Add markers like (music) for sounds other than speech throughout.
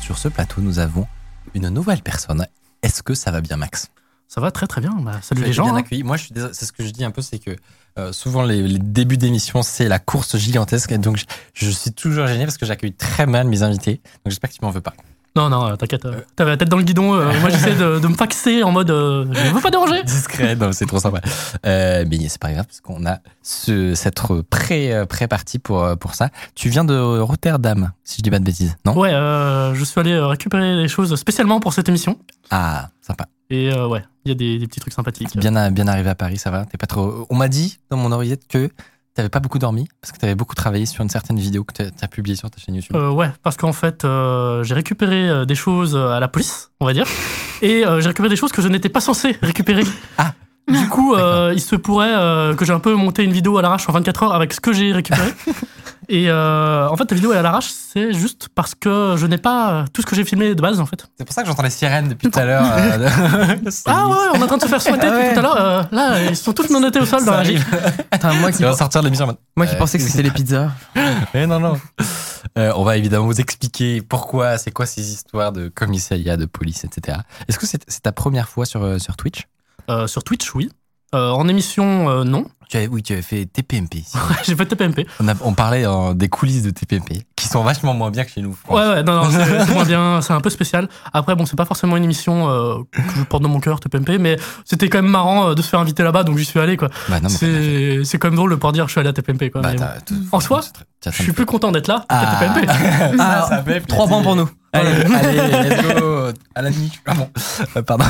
Sur ce plateau, nous avons une nouvelle personne. Est-ce que ça va bien, Max? Ça va très très bien. Bah, salut les gens. bien hein. accueilli. Moi, je suis désolé, c'est ce que je dis un peu, c'est que euh, souvent les, les débuts d'émission, c'est la course gigantesque. Et donc, je, je suis toujours gêné parce que j'accueille très mal mes invités. Donc, j'espère que tu m'en veux pas. Non, non, euh, t'inquiète. euh, T'avais la tête dans le guidon. euh, moi, j'essaie de, de me faxer en mode euh, je veux pas déranger. (laughs) Discret, non, c'est trop sympa. Euh, mais c'est pas grave parce qu'on a ce, cette pré, pré-partie pour, pour ça. Tu viens de Rotterdam, si je dis pas de bêtises, non? Ouais, je suis allé récupérer des choses spécialement pour cette émission. Ah, sympa. Et ouais, il y a des, des petits trucs sympathiques. Bien, à- bien arrivé à Paris, ça va T'es pas trop. On m'a dit dans mon oreillette que t'avais pas beaucoup dormi parce que t'avais beaucoup travaillé sur une certaine vidéo que t'as as publiée sur ta chaîne YouTube. Euh, ouais, parce qu'en fait, euh, j'ai récupéré euh, des choses à la police, on va dire, et euh, j'ai récupéré des choses que je n'étais pas censé récupérer. Ah. Du coup, (laughs) euh, il se pourrait euh, que j'ai un peu monté une vidéo à l'arrache en 24 heures avec ce que j'ai récupéré. (laughs) et euh, en fait, la vidéo est à l'arrache, c'est juste parce que je n'ai pas tout ce que j'ai filmé de base, en fait. C'est pour ça que j'entends les sirènes depuis tout à l'heure. euh, (laughs) Ah ouais, on est en train de se faire soigner Ah ouais. depuis tout à l'heure. euh, là, ils sont tous menottés au sol ça dans la gîte. Putain, moi qui, sortir de l'émission moi qui Euh, pensais que c'était les pizzas. Mais non, non. Euh, on va évidemment vous expliquer pourquoi, c'est quoi ces histoires de commissariat, de police, etc. Est-ce que c'est c'est ta première fois sur, euh, sur Twitch? Euh, sur Twitch, oui. Euh, en émission, euh, non. (laughs) tu avais, Oui, tu avais fait TPMP. j'ai fait TPMP. On, a- on parlait euh, des coulisses de TPMP, qui sont vachement moins bien que chez nous. Ouais, ouais, non, non, c'est moins (laughs) bien, c'est un peu spécial. Après, bon, c'est pas forcément une émission euh, que je porte dans mon cœur, TPMP, mais c'était quand même marrant euh, de se faire inviter là-bas, donc j'y suis allé, quoi. Bah. C'est c'est quand même drôle de pouvoir dire je suis allé à TPMP, quoi. Bah, bon. En soi, je suis plus content d'être là Ah. qu'à TPMP. (laughs) Ah, ça fait Trois points pour nous. Allez, allez, let's go. À la nuit. Ah bon. Euh, pardon.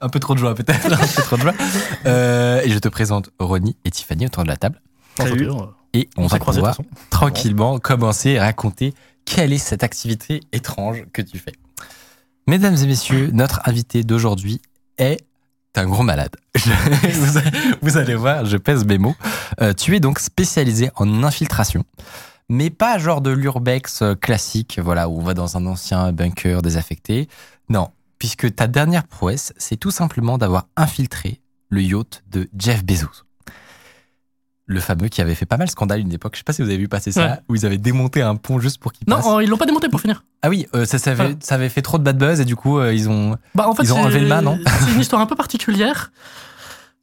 Un peu trop de joie, peut-être. (laughs) Un peu trop de joie. Euh, et je te présente Ronnie et Tiffany autour de la table. Salut. Et on, On va pouvoir tranquillement commencer à raconter quelle est cette activité étrange que tu fais. Mesdames et messieurs, notre invité d'aujourd'hui est un gros malade. (laughs) Je- vous, allez, vous allez voir, je pèse mes mots. Euh, tu es donc spécialisé en infiltration, mais pas genre de l'urbex euh, classique, voilà, où on va dans un ancien bunker désaffecté. Non, puisque ta dernière prouesse, c'est tout simplement d'avoir infiltré le yacht de Jeff Bezos. Le fameux qui avait fait pas mal scandale une époque. Je sais pas si vous avez vu passer ça, Ouais. où ils avaient démonté un pont juste pour qu'il passe. Non, euh, ils l'ont pas démonté pour finir. Ah oui, euh, ça, ça, avait, Voilà. ça avait fait trop de bad buzz et du coup, euh, ils ont. Bah, en fait, Ils ont c'est- enlevé le mât, non C'est une histoire un peu particulière.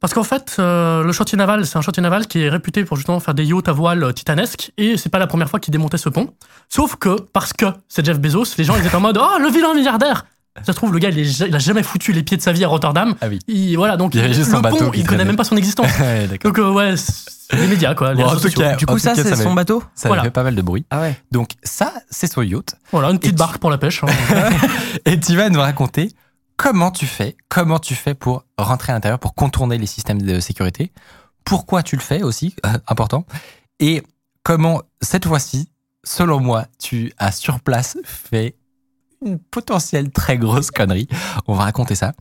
Parce qu'en fait, euh, le chantier naval, c'est un chantier naval qui est réputé pour justement faire des yachts à voile titanesques, et c'est pas la première fois qu'il démontait ce pont. Sauf que, parce que c'est Jeff Bezos, les gens ils étaient en mode Oh, le vilain milliardaire Ça se trouve, le gars, il, est il a jamais foutu les pieds de sa vie à Rotterdam. Ah oui. Il, voilà, donc Il y avait juste le un bateau pont, il connaît même pas son existence. (laughs) Ouais, d'accord. donc, euh, ouais, c'est les médias, quoi. Les Bon, en réseaux tout sociaux. cas, Du coup, ça, c'est son bateau? Ça Voilà. fait pas mal de bruit. Ah ouais. Donc, ça, c'est son yacht. Voilà, une Et petite tu- barque pour la pêche. hein. (laughs) Et tu vas nous raconter comment tu fais, comment tu fais pour rentrer à l'intérieur, pour contourner les systèmes de sécurité. Pourquoi tu le fais aussi, euh, important. Et comment, cette fois-ci, selon moi, tu as sur place fait une potentielle très grosse connerie. On va raconter ça.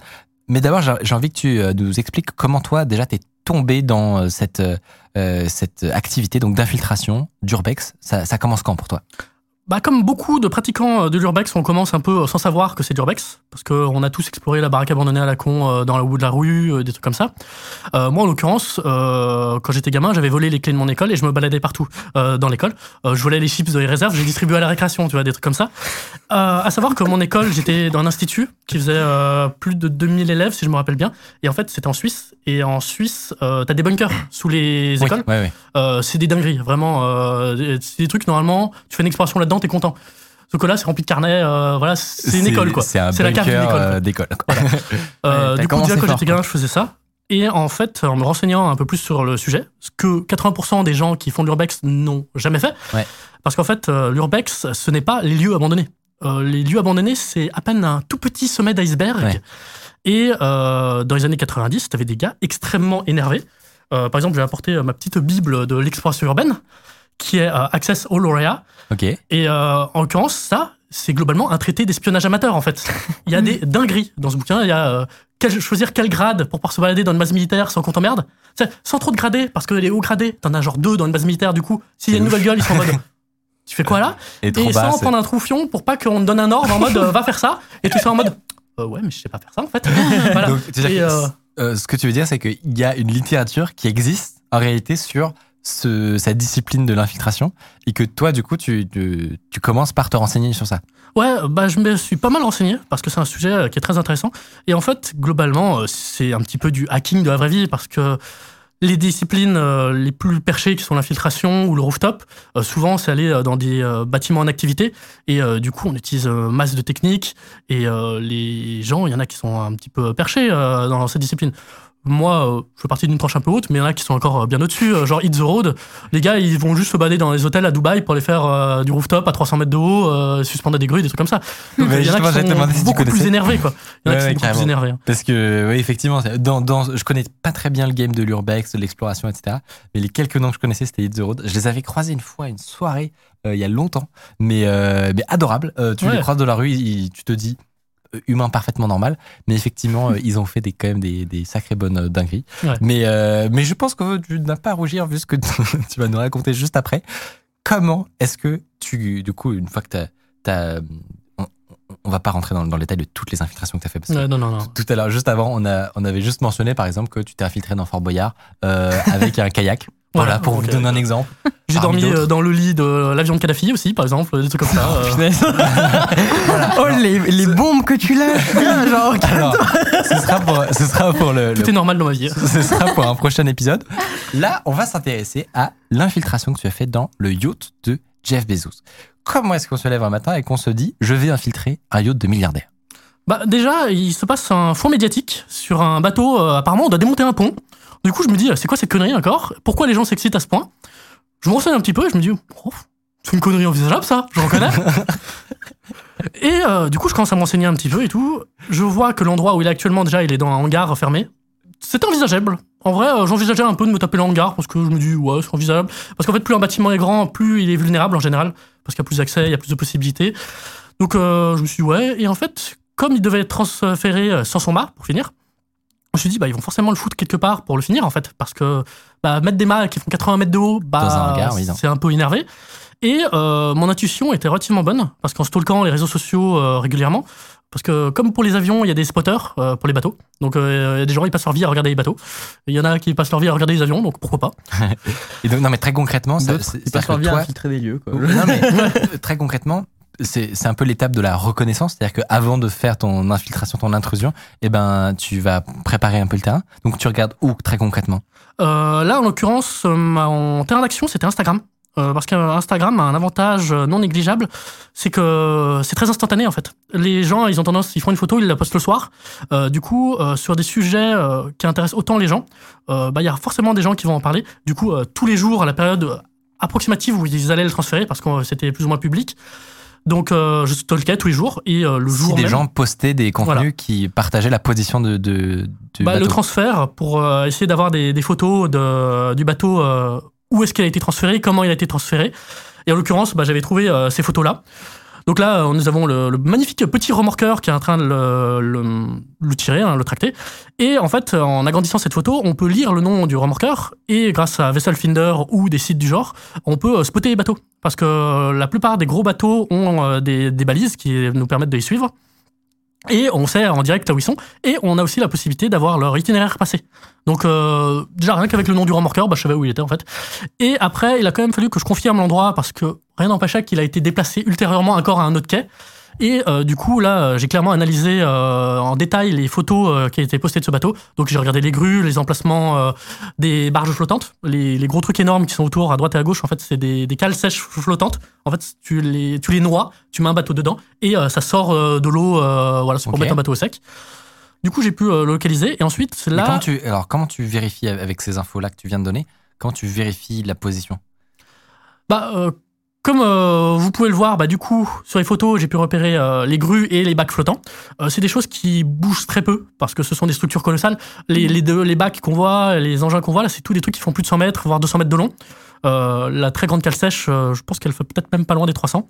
Mais d'abord, j'ai envie que tu euh, nous expliques comment toi, déjà, t'es tombé dans euh, cette, euh, cette activité donc d'infiltration d'Urbex. Ça, ça commence quand pour toi? Bah, comme beaucoup de pratiquants euh, de l'urbex, on commence un peu euh, sans savoir que c'est l'urbex, parce qu'on a tous exploré la baraque abandonnée à la con euh, dans le bout de la rue, des trucs comme ça. Euh, moi, en l'occurrence, euh, quand j'étais gamin, j'avais volé les clés de mon école et je me baladais partout euh, dans l'école. Je volais les chips de les réserves, j'ai distribué à la récréation, tu vois, des trucs comme ça. À savoir que mon école, j'étais dans un institut qui faisait plus de 2000 élèves, si je me rappelle bien. Et en fait, c'était en Suisse. Et en Suisse, t'as des bunkers sous les écoles. Ouais, ouais. C'est des dingueries, vraiment. c'est des trucs, normalement, tu fais une exploration là-dedans, t'es content. Sauf que là, c'est rempli de carnets, euh, voilà, c'est une école, quoi. C'est la cave d'une école. euh. (laughs) Euh, du coup, déjà, quand j'étais gamin, je faisais ça. Et en fait, en me renseignant un peu plus sur le sujet, ce que 80% des gens qui font de l'urbex n'ont jamais fait, Ouais. parce qu'en fait, l'urbex, ce n'est pas les lieux abandonnés. Euh, les lieux abandonnés, c'est à peine un tout petit sommet d'iceberg. Ouais. Et euh, dans les années 90, t'avais des gars extrêmement énervés Euh, par exemple, j'ai apporté ma petite bible de l'exploration urbaine, qui est euh, Access All Area. Ok. Et euh, en l'occurrence, ça, c'est globalement un traité d'espionnage amateur, en fait. Il y a (laughs) des dingueries dans ce bouquin. Il y a euh, quel- choisir quel grade pour pouvoir se balader dans une base militaire sans qu'on t'emmerde. Sans trop de gradés, parce que les hauts gradés, t'en as genre deux dans une base militaire, du coup, s'il y a une nouvelle gueule, ils sont en mode. (laughs) Tu fais quoi là? Et Et bas. sans c'est- prendre un troufion pour pas qu'on te donne un ordre en mode euh, va faire ça. Et tu seras en mode euh, ouais, mais je sais pas faire ça en fait. (laughs) voilà. Donc, Et, euh, euh, ce que tu veux dire, c'est qu'il y a une littérature qui existe en réalité sur ce, cette discipline de l'infiltration et que toi, du coup, tu, tu, commences par te renseigner sur ça. Ouais, bah, je me suis pas mal renseigné parce que c'est un sujet euh, qui est très intéressant. Et en fait, globalement, euh, c'est un petit peu du hacking de la vraie vie parce que les disciplines euh, les plus perchées qui sont l'infiltration ou le rooftop, souvent c'est aller dans des bâtiments en activité et du coup on utilise masse de techniques et les gens, il y en a qui sont un petit peu perchés dans cette discipline. Moi, euh, je fais partie d'une tranche un peu haute, mais il y en a qui sont encore euh, bien au-dessus. euh, genre Hit the Road, les gars, ils vont juste se balader dans les hôtels à Dubaï pour aller faire euh, du rooftop à 300 mètres de haut, euh, suspendre à des grues, des trucs comme ça. Donc, il y en a qui sont si beaucoup plus énervés, quoi. Il y en a Ouais, qui sont beaucoup plus énervés. hein. Parce que, oui, effectivement, dans, dans, je connais pas très bien le game de l'urbex, de l'exploration, etc. Mais les quelques noms que je connaissais, c'était Hit the Road. Je les avais croisés une fois une soirée, euh, il y a longtemps, mais, mais adorable. Tu Ouais. les croises dans la rue, tu te dis humain parfaitement normal, mais effectivement, euh, ils ont fait des, quand même des, des sacrées bonnes euh, dingueries. Ouais. Mais, euh, mais je pense que tu n'as pas à rougir vu ce que (laughs) tu vas nous raconter juste après. Comment est-ce que tu, du coup, une fois que tu as, on, va pas rentrer dans, dans le détail de toutes les infiltrations que tu as fait parce non, non, non. tout à l'heure, juste avant, on, a, on avait juste mentionné, par exemple, que tu t'es infiltré dans Fort Boyard euh, avec un kayak. Voilà, pour vous donner un exemple. (laughs) J'ai dormi euh, dans le lit de l'avion de Kadhafi aussi, par exemple, des trucs comme ça. euh. Punaise. (laughs) oh, les, les bombes que tu lâches, (laughs) là, genre. Alors, ce sera pour, ce sera pour le, Tout le- est normal dans ma vie. ce sera pour un prochain épisode. Là, on va s'intéresser à l'infiltration que tu as faite dans le yacht de Jeff Bezos. Comment est-ce qu'on se lève un matin et qu'on se dit, je vais infiltrer un yacht de milliardaire Bah, déjà, il se passe un fond médiatique sur un bateau. euh, apparemment, on doit démonter un pont. Du coup, je me dis, c'est quoi cette connerie encore? Pourquoi les gens s'excitent à ce point? Je me renseigne un petit peu et je me dis, oh, c'est une connerie envisageable, ça, je reconnais. (laughs) et euh, du coup, je commence à me renseigner un petit peu et tout. Je vois que l'endroit où il est actuellement, déjà, il est dans un hangar fermé. C'est envisageable. En vrai, euh, j'envisageais un peu de me taper le hangar parce que je me dis, ouais, c'est envisageable. Parce qu'en fait, plus un bâtiment est grand, plus il est vulnérable en général. Parce qu'il y a plus d'accès, il y a plus de possibilités. Donc, euh, je me suis dit, ouais. Et en fait, comme il devait être transféré sans son mât pour finir, je me suis dit, bah, ils vont forcément le foutre quelque part pour le finir, en fait. Parce que bah, mettre des mâts qui font 80 mètres de haut, bah, c'est un peu énervé. Et euh, mon intuition était relativement bonne, parce qu'en stalkant les réseaux sociaux euh, régulièrement, parce que comme pour les avions, il y a des spotters euh, pour les bateaux. Donc euh, il y a des gens qui passent leur vie à regarder les bateaux. Il y en a qui passent leur vie à regarder les avions, donc pourquoi pas. (laughs) Et donc, non, mais très concrètement, ça- ils passent leur que vie à toi, infiltrer des lieux, quoi. Non, mais (laughs) très concrètement, c'est un peu l'étape de la reconnaissance. C'est-à-dire qu'avant de faire ton infiltration, ton intrusion, eh ben, tu vas préparer un peu le terrain. Donc, tu regardes où très concrètement? Euh, là, en l'occurrence, euh, en terrain d'action, c'était Instagram. Euh, parce qu'Instagram a un avantage non négligeable, c'est que c'est très instantané en fait. Les gens, ils ont tendance, ils font une photo, ils la postent le soir. Euh, du coup, sur des sujets qui intéressent autant les gens, bah, il y a forcément des gens qui vont en parler. Du coup, tous les jours, à la période approximative où ils allaient le transférer, parce que c'était plus ou moins public. Donc, euh, je stalkais tous les jours et euh, le Si jour des même, gens postaient des contenus Voilà. qui partageaient la position de, de, du bah, le transfert pour euh, essayer d'avoir des, des photos de, du bateau, euh, où est-ce qu'il a été transféré, comment il a été transféré. Et en l'occurrence, bah, j'avais trouvé euh, ces photos-là. Donc là, euh, nous avons le, magnifique petit remorqueur qui est en train de le, tirer, hein, le tracter. Et en fait, en agrandissant cette photo, on peut lire le nom du remorqueur et grâce à Vessel Finder ou des sites du genre, on peut euh, spotter les bateaux. Parce que euh, la plupart des gros bateaux ont des, des balises qui nous permettent de les suivre. Et on sait en direct où ils sont. Et on a aussi la possibilité d'avoir leur itinéraire passé. Donc euh, déjà rien qu'avec le nom du remorqueur, bah, je savais où il était en fait. Et après, il a quand même fallu que je confirme l'endroit parce que rien n'empêchait qu'il a été déplacé ultérieurement encore à un autre quai. Et euh, du coup, là, euh, j'ai clairement analysé euh, en détail les photos euh, qui étaient postées de ce bateau. Donc j'ai regardé les grues, les emplacements des barges flottantes, les, les gros trucs énormes qui sont autour à droite et à gauche. En fait, c'est des, des cales sèches flottantes. En fait, tu les, tu les noies, tu mets un bateau dedans et ça sort de l'eau. voilà, c'est pour Ok. mettre un bateau au sec. Du coup, j'ai pu le localiser et ensuite Mais là. comment tu, alors, comment tu vérifies avec ces infos-là que tu viens de donner? Comment tu vérifies la position? Bah, comme euh, vous pouvez le voir, bah, du coup, sur les photos, j'ai pu repérer euh, les grues et les bacs flottants. Euh, c'est des choses qui bougent très peu, parce que ce sont des structures colossales. Les, les, deux, les bacs qu'on voit, les engins qu'on voit, là, c'est tous des trucs qui font plus de 100 mètres, voire 200 mètres de long. La très grande cale sèche, je pense qu'elle fait peut-être même pas loin des 300.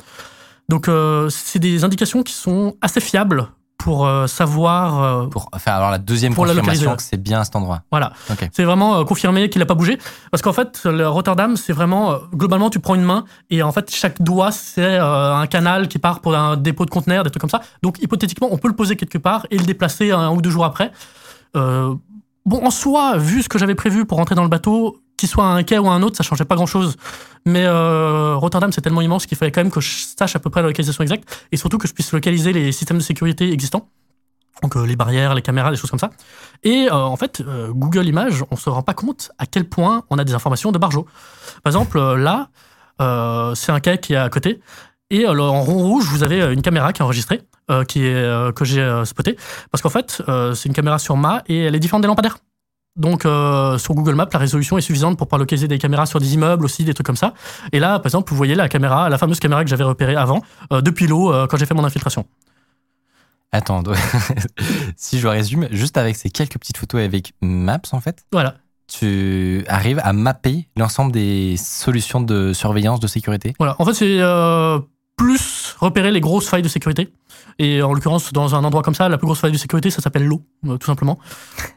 Donc, c'est des indications qui sont assez fiables pour euh, savoir euh, Pour faire avoir la deuxième Pour confirmation que c'est bien à cet endroit. Voilà. C'est vraiment euh, confirmé qu'il n'a pas bougé. Parce qu'en fait, le Rotterdam, c'est vraiment. globalement, tu prends une main et en fait, chaque doigt, c'est un canal qui part pour un dépôt de conteneurs, des trucs comme ça. Donc, hypothétiquement, on peut le poser quelque part et le déplacer un ou deux jours après. Euh, bon, en soi, vu ce que j'avais prévu pour rentrer dans le bateau, qu'il soit un quai ou un autre, ça changeait pas grand chose. Mais euh, Rotterdam, c'est tellement immense qu'il fallait quand même que je sache à peu près la localisation exacte et surtout que je puisse localiser les systèmes de sécurité existants. Donc euh, les barrières, les caméras, des choses comme ça. Et euh, en fait, Google Images, on se rend pas compte à quel point on a des informations de Barjo. Par exemple, là, c'est un quai qui est à côté. Et en rond rouge, vous avez une caméra qui est enregistrée, qui est, que j'ai spotée. Parce qu'en fait, c'est une caméra sur mât et elle est différente des lampadaires. Donc euh, sur Google Maps, la résolution est suffisante pour pouvoir localiser des caméras sur des immeubles aussi, des trucs comme ça. Et là, par exemple, vous voyez la caméra, la fameuse caméra que j'avais repérée avant, euh, depuis l'eau, euh, quand j'ai fait mon infiltration. Attends, donc, (laughs) si je résume, juste avec ces quelques petites photos avec Maps, en fait, Voilà. tu arrives à mapper l'ensemble des solutions de surveillance, de sécurité. Voilà. En fait, c'est plus repérer les grosses failles de sécurité. Et en l'occurrence, dans un endroit comme ça, la plus grosse faille de sécurité, ça s'appelle l'eau, euh, tout simplement.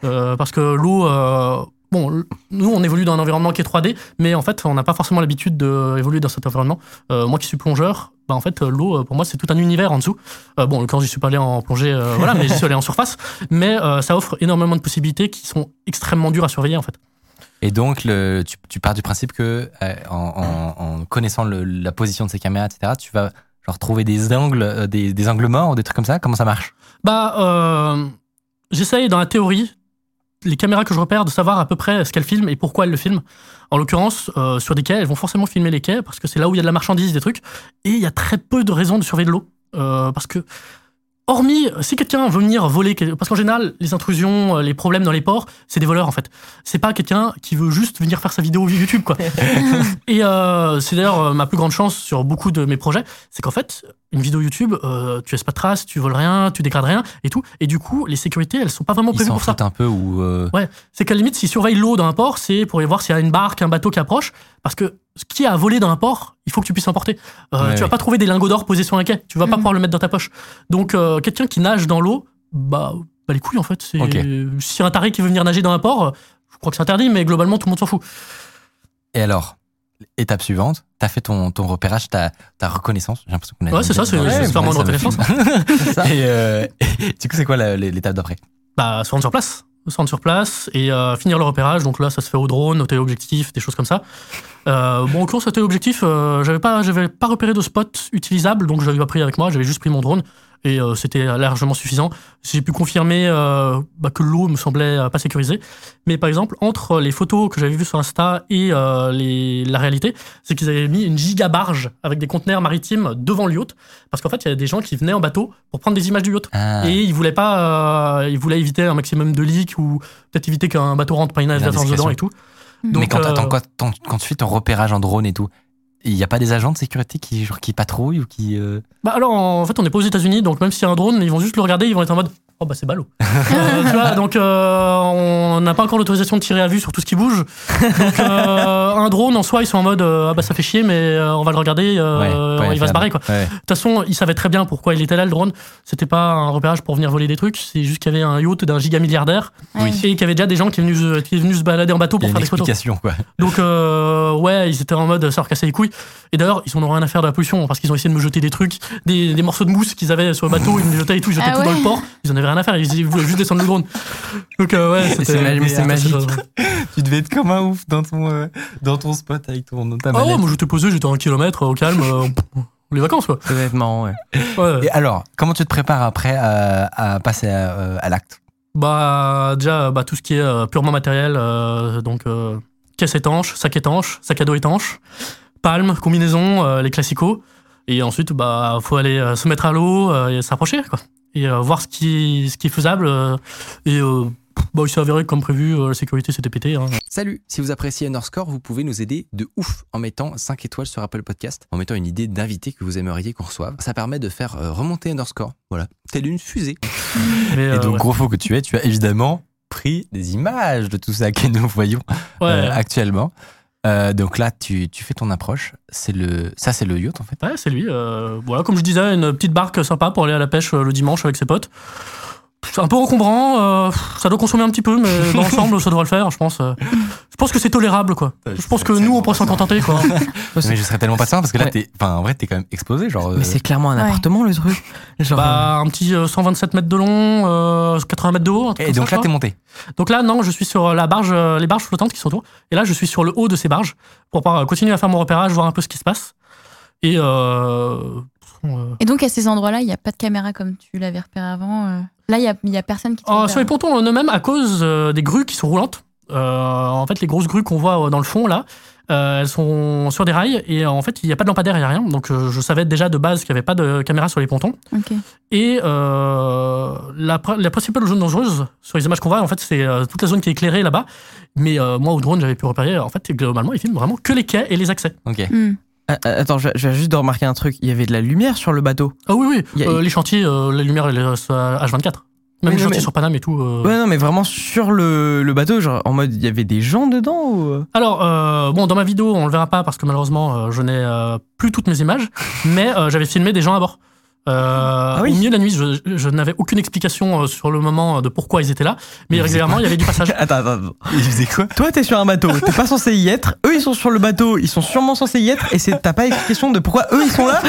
Euh, parce que l'eau, euh, bon, nous, on évolue dans un environnement qui est 3D, mais en fait, on n'a pas forcément l'habitude d'évoluer dans cet environnement. Moi qui suis plongeur, bah, en fait, l'eau, pour moi, c'est tout un univers en dessous. Euh, bon, quand j'y suis pas allé en plongée, voilà, mais j'y suis allé en surface. Mais ça offre énormément de possibilités qui sont extrêmement dures à surveiller, en fait. Et donc, tu, pars du principe que, en, connaissant la position de ces caméras, etc., tu vas genre trouver des angles, euh, des, des angles morts des trucs comme ça. Comment ça marche? Bah, euh, j'essaye dans la théorie, les caméras que je repère, de savoir à peu près ce qu'elles filment et pourquoi elles le filment. En l'occurrence, euh, sur des quais, elles vont forcément filmer les quais parce que c'est là où il y a de la marchandise, des trucs. Et il y a très peu de raisons de surveiller de l'eau. Parce que, hormis, si quelqu'un veut venir voler, parce qu'en général, les intrusions, euh, les problèmes dans les ports, c'est des voleurs en fait. C'est pas quelqu'un qui veut juste venir faire sa vidéo YouTube, quoi. (laughs) et euh, c'est d'ailleurs euh, ma plus grande chance sur beaucoup de mes projets, c'est qu'en fait, une vidéo YouTube, euh, tu laisses pas de traces, tu voles rien, tu dégrades rien et tout. Et du coup, les sécurités, elles sont pas vraiment Ils prévues s'en pour ça. un peu ou. euh, C'est qu'à la limite, s'ils surveillent l'eau dans un port, c'est pour y voir s'il y a une barque, un bateau qui approche. Parce que ce qui à voler dans un port, il faut que tu puisses l'emporter. Euh, Ouais, tu vas ouais. pas trouver des lingots d'or posés sur un quai. Tu vas pas Mhm. pouvoir le mettre dans ta poche. Donc, euh, quelqu'un qui nage dans l'eau, bah, bah, les couilles, en fait. C'est Ok. Si un taré qui veut venir nager dans un port, je crois que c'est interdit, mais globalement, tout le monde s'en fout. Et alors, étape suivante, t'as fait ton, ton repérage, ta, ta reconnaissance. J'ai l'impression qu'on a Ouais, c'est ça, c'est vraiment une reconnaissance. (laughs) Et, euh, et (laughs) du coup, c'est quoi l'étape d'après? Bah, se rendre sur place. Se rendre sur place et euh, finir le repérage. Donc là, ça se fait au drone, au téléobjectif, des choses comme ça. Euh, bon, en course, au téléobjectif, euh, j'avais pas, j'avais pas repéré de spot utilisable, donc je l'avais pas pris avec moi. J'avais juste pris mon drone et euh, c'était largement suffisant. J'ai pu confirmer euh, bah, que l'eau me semblait euh, pas sécurisée. Mais par exemple, entre les photos que j'avais vues sur Insta et les, la réalité, c'est qu'ils avaient mis une giga barge avec des conteneurs maritimes devant le yacht, parce qu'en fait, il y a des gens qui venaient en bateau pour prendre des images du yacht. Ah, Et ils voulaient pas, ils voulaient éviter un maximum de leaks ou peut-être éviter qu'un bateau rentre pas une dedans et tout. Mais quand, attends, quand, quand- quand tu fais ton repérage en drone et tout, il n'y a pas des agents de sécurité qui, genre, qui patrouillent ou qui. euh, bah alors en fait on n'est pas aux États-Unis, donc même s'il y a un drone, ils vont juste le regarder, ils vont être en mode oh bah c'est ballot. Euh, (laughs) tu vois, donc euh, on n'a pas encore l'autorisation de tirer à vue sur tout ce qui bouge. Donc euh, un drone en soi ils sont en mode euh, ah bah ça fait chier, mais euh, on va le regarder, euh, ouais, ouais, il va se barrer quoi. Ouais. De toute façon, ils savaient très bien pourquoi il était là, le drone. C'était pas un repérage pour venir voler des trucs, c'est juste qu'il y avait un yacht d'un giga milliardaire Oui. et qu'il y avait déjà des gens qui étaient venus, qui étaient venus se balader en bateau pour faire des photos. quoi. Donc, euh, ouais, ils étaient en mode ça leur cassait les couilles. Et d'ailleurs, ils en ont rien à faire de la pollution parce qu'ils ont essayé de me jeter des trucs, des, des morceaux de mousse qu'ils avaient sur le bateau, ils me jetaient et tout, ils jetaient Ah tout dans le port. Ils en avaient rien à faire, ils, voulaient juste descendre le drone. Donc, euh, ouais, c'était. magique. (laughs) Tu devais être comme un ouf dans ton, euh, dans ton spot avec ton, ta Ah ouais, moi j'étais posé, j'étais un kilomètre au calme, euh, les vacances quoi. Ça être marrant, ouais. Ouais. Et alors, comment tu te prépares après à, à passer à, à l'acte? Bah déjà bah, tout ce qui est purement matériel, donc caisse étanche, sac étanche, sac à dos étanche, palme, combinaison, les classicaux. Et ensuite bah faut aller se mettre à l'eau et s'approcher quoi. Et euh, voir ce qui, ce qui est faisable euh, et euh, Bon, il s'est avéré que comme prévu, euh, la sécurité s'était pétée. hein. Salut, si vous appréciez Underscore, vous pouvez nous aider de ouf en mettant 5 étoiles sur Apple Podcast, en mettant une idée d'invité que vous aimeriez qu'on reçoive. Ça permet de faire euh, remonter Underscore, voilà, telle une fusée. (laughs) Mais, Et euh, donc, ouais. gros faux que tu es, tu as évidemment pris des images de tout ça que nous voyons Ouais. euh, actuellement. Euh, donc là, tu, tu fais ton approche. C'est le, ça, c'est le yacht en fait. Ouais, c'est lui. euh, voilà, comme je disais, une petite barque sympa pour aller à la pêche euh, le dimanche avec ses potes. C'est un peu encombrant, euh, ça doit consommer un petit peu, mais dans l'ensemble, ça devrait le faire, je pense. euh. je pense que c'est tolérable, quoi. Je pense que nous, on pourrait s'en contenter, quoi. (laughs) Mais je serais tellement patient parce que là, Ouais. t'es, enfin, en vrai, t'es quand même exposé, genre. Mais euh, c'est clairement un Ouais. appartement le truc. Genre, bah, un petit euh, 127 mètres de long, euh, 80 mètres de haut. un truc Et comme donc ça, là, t'es monté. Donc là, non, je suis sur la barge, euh, les barges flottantes qui sont autour. Et là, je suis sur le haut de ces barges pour pouvoir continuer à faire mon repérage, voir un peu ce qui se passe. Et euh, euh, Et donc à ces endroits-là, il n'y a pas de caméra comme tu l'avais repéré avant. euh. Là, il n'y a, il y a personne qui sur les pontons en eux-mêmes, à cause euh, des grues qui sont roulantes, euh, en fait, les grosses grues qu'on voit euh, dans le fond, là, euh, elles sont sur des rails et en fait, il n'y a pas de lampadaire, il n'y a rien. Donc, euh, je savais déjà de base qu'il n'y avait pas de caméra sur les pontons. Ok. Et euh, la, pr- la principale zone dangereuse sur les images qu'on voit, en fait, c'est euh, toute la zone qui est éclairée là-bas. Mais euh, moi, au drone, j'avais pu repérer, en fait, globalement, ils filment vraiment que les quais et les accès. Ok. Hmm. Ah, ah, Attends, je, viens juste de remarquer un truc. Il y avait de la lumière sur le bateau. Ah oui, oui, Il y a- euh, les chantiers, euh, la lumière, elle est euh, H24. Même Oui, les non, chantiers mais- sur Paname et tout. euh. Ouais, non, mais vraiment sur le, le bateau, genre en mode il y avait des gens dedans ou... Alors, bon, dans ma vidéo, on le verra pas parce que malheureusement, je n'ai plus toutes mes images, (laughs) mais j'avais filmé des gens à bord. Euh, Ah oui. Au milieu de la nuit, je, je n'avais aucune explication euh, sur le moment de pourquoi ils étaient là, mais Ils faisaient régulièrement, il y avait du passage. (laughs) Attends, attends, attends. Il faisait quoi? Toi, t'es sur un bateau, (laughs) t'es pas censé y être. Eux, ils sont sur le bateau, ils sont sûrement censés y être. Et t'as pas explication de pourquoi eux, ils sont là?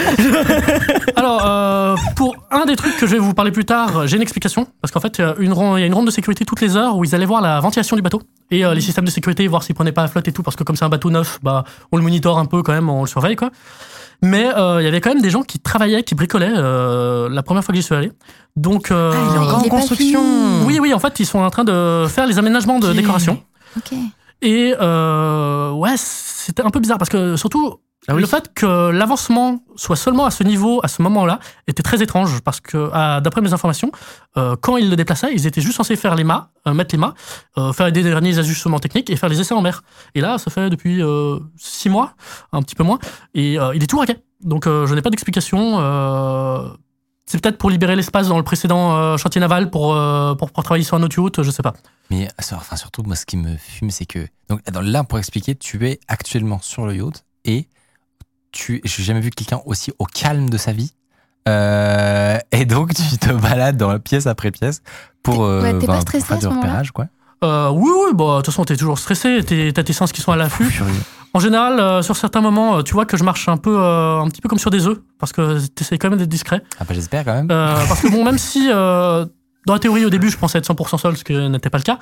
(laughs) Alors, euh, pour un des trucs que je vais vous parler plus tard, j'ai une explication. Parce qu'en fait, il y a une ronde- de sécurité toutes les heures où ils allaient voir la ventilation du bateau et euh, les systèmes de sécurité, voir s'ils prenaient pas à flotte et tout. Parce que comme c'est un bateau neuf, bah, on le monitore un peu quand même, on le surveille, quoi. Mais euh, il y avait quand même des gens qui travaillaient, qui bricolaient euh, la première fois que j'y suis allé. Donc, euh, Ah, il est encore en pas construction. oui, oui, en fait, ils sont en train de faire les aménagements de décoration. Ok. Et euh, ouais, c'était un peu bizarre parce que surtout Ah oui. le fait que l'avancement soit seulement à ce niveau, à ce moment-là, était très étrange parce que ah, d'après mes informations, euh, quand ils le déplaçaient, ils étaient juste censés faire les mâts, euh, mettre les mâts, euh, faire des derniers ajustements techniques et faire les essais en mer. Et là, ça fait depuis euh, six mois, un petit peu moins, et euh, il est tout raqué. Donc euh, je n'ai pas d'explication. euh, c'est peut-être pour libérer l'espace dans le précédent euh, chantier naval pour, euh, pour, pour travailler sur un autre yacht, je sais pas. Mais ça- enfin, surtout, moi, ce qui me fume, c'est que. Donc, dans- là, pour expliquer, tu es actuellement sur le yacht et tu. J'ai jamais vu quelqu'un aussi au calme de sa vie. Euh, et donc, tu te balades dans pièce après pièce pour, euh, ouais, t'es pas pour stressé faire à du ce repérage, quoi. Euh, oui, oui, bah, de toute façon, t'es toujours stressé, t'as tes sens qui sont à l'affût. En général, euh, sur certains moments, euh, tu vois que je marche un peu, un petit peu comme sur des œufs, parce que t'essayes quand même d'être discret. Ah, bah, j'espère quand même. Parce que bon, même si, dans la théorie, au début, je pensais être 100% seul, ce qui n'était pas le cas,